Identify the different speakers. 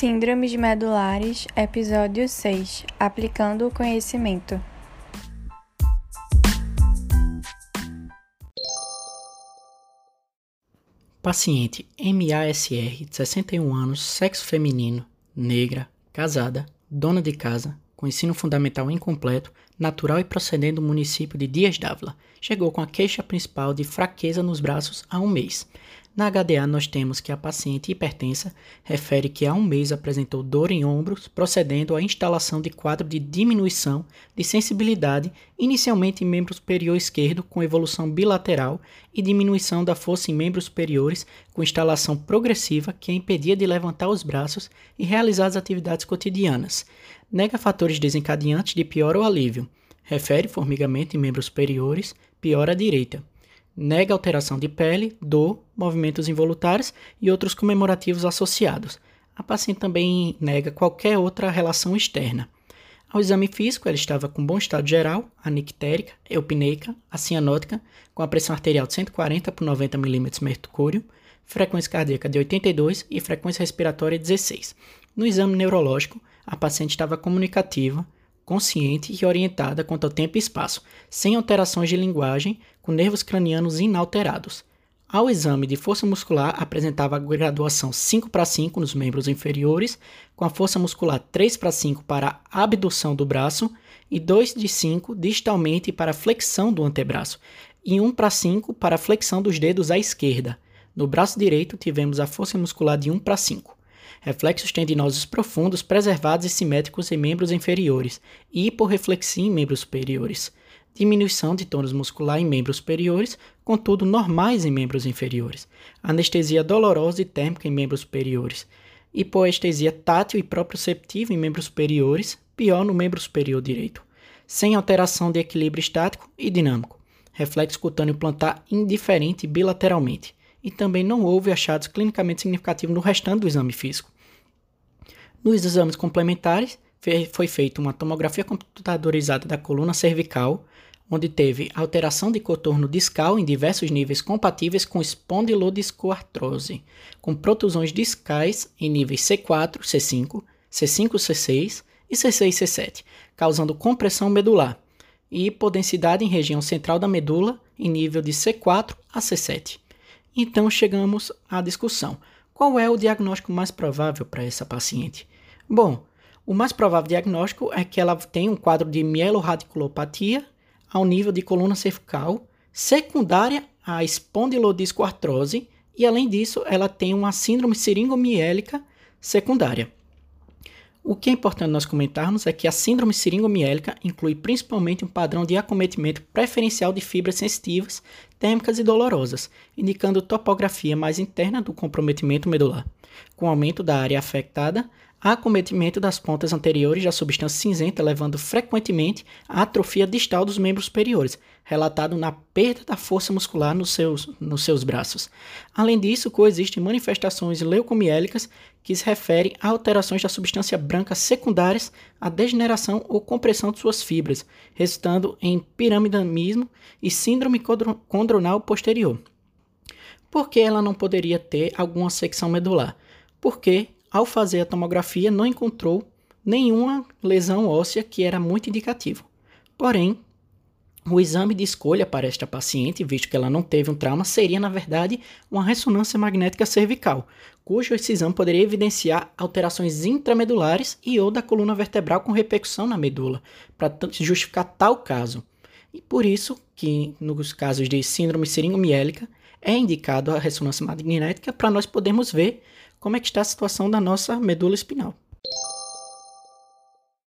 Speaker 1: Síndromes medulares, episódio 6 Aplicando o conhecimento.
Speaker 2: Paciente MASR, 61 anos, sexo feminino, negra, casada, dona de casa, com ensino fundamental incompleto, natural e procedendo do município de Dias d'Ávila. Chegou com a queixa principal de fraqueza nos braços há um mês. Na HDA, nós temos que a paciente hipertensa refere que há um mês apresentou dor em ombros, procedendo à instalação de quadro de diminuição de sensibilidade, inicialmente em membro superior esquerdo, com evolução bilateral, e diminuição da força em membros superiores, com instalação progressiva que a impedia de levantar os braços e realizar as atividades cotidianas. Nega fatores desencadeantes de pior ou alívio. Refere formigamento em membros superiores, pior à direita nega alteração de pele, dor, movimentos involuntários e outros comemorativos associados. A paciente também nega qualquer outra relação externa. Ao exame físico, ela estava com bom estado geral, anictérica, eupneica, acianótica, com a pressão arterial de 140 por 90 mm mercúrio, frequência cardíaca de 82 e frequência respiratória 16. No exame neurológico, a paciente estava comunicativa, consciente e orientada quanto ao tempo e espaço, sem alterações de linguagem, com nervos cranianos inalterados. Ao exame de força muscular, apresentava graduação 5 para 5 nos membros inferiores, com a força muscular 3 para 5 para a abdução do braço e 2 de 5 distalmente para a flexão do antebraço, e 1 para 5 para a flexão dos dedos à esquerda. No braço direito, tivemos a força muscular de 1 para 5 reflexos tendinosos profundos preservados e simétricos em membros inferiores e hiporreflexia em membros superiores, diminuição de tônus muscular em membros superiores, contudo normais em membros inferiores, anestesia dolorosa e térmica em membros superiores, hipoestesia tátil e proprioceptiva em membros superiores, pior no membro superior direito, sem alteração de equilíbrio estático e dinâmico, reflexo cutâneo plantar indiferente bilateralmente, e também não houve achados clinicamente significativos no restante do exame físico. Nos exames complementares, foi feita uma tomografia computadorizada da coluna cervical, onde teve alteração de contorno discal em diversos níveis compatíveis com espondilodiscoartrose, com protusões discais em níveis C4, C5, C5, C6 e C6, C7, causando compressão medular, e hipodensidade em região central da medula em nível de C4 a C7. Então chegamos à discussão. Qual é o diagnóstico mais provável para essa paciente? Bom, o mais provável diagnóstico é que ela tem um quadro de mieloradiculopatia ao nível de coluna cervical, secundária à espondilodiscoartrose, e além disso, ela tem uma síndrome seringomiélica secundária. O que é importante nós comentarmos é que a síndrome seringomiélica inclui principalmente um padrão de acometimento preferencial de fibras sensitivas, térmicas e dolorosas, indicando topografia mais interna do comprometimento medular. Com aumento da área afetada, acometimento das pontas anteriores da substância cinzenta, levando frequentemente à atrofia distal dos membros superiores, relatado na perda da força muscular nos seus, nos seus braços. Além disso, coexistem manifestações leucomiélicas que se referem a alterações da substância branca secundárias à degeneração ou compressão de suas fibras, resultando em piramidamismo e síndrome condronal posterior. Por que ela não poderia ter alguma secção medular? Porque ao fazer a tomografia, não encontrou nenhuma lesão óssea que era muito indicativo. Porém, o exame de escolha para esta paciente, visto que ela não teve um trauma, seria, na verdade, uma ressonância magnética cervical, cujo esse exame poderia evidenciar alterações intramedulares e ou da coluna vertebral com repercussão na medula, para justificar tal caso. E por isso que, nos casos de síndrome seringomiélica, é indicado a ressonância magnética para nós podermos ver como é que está a situação da nossa medula espinhal.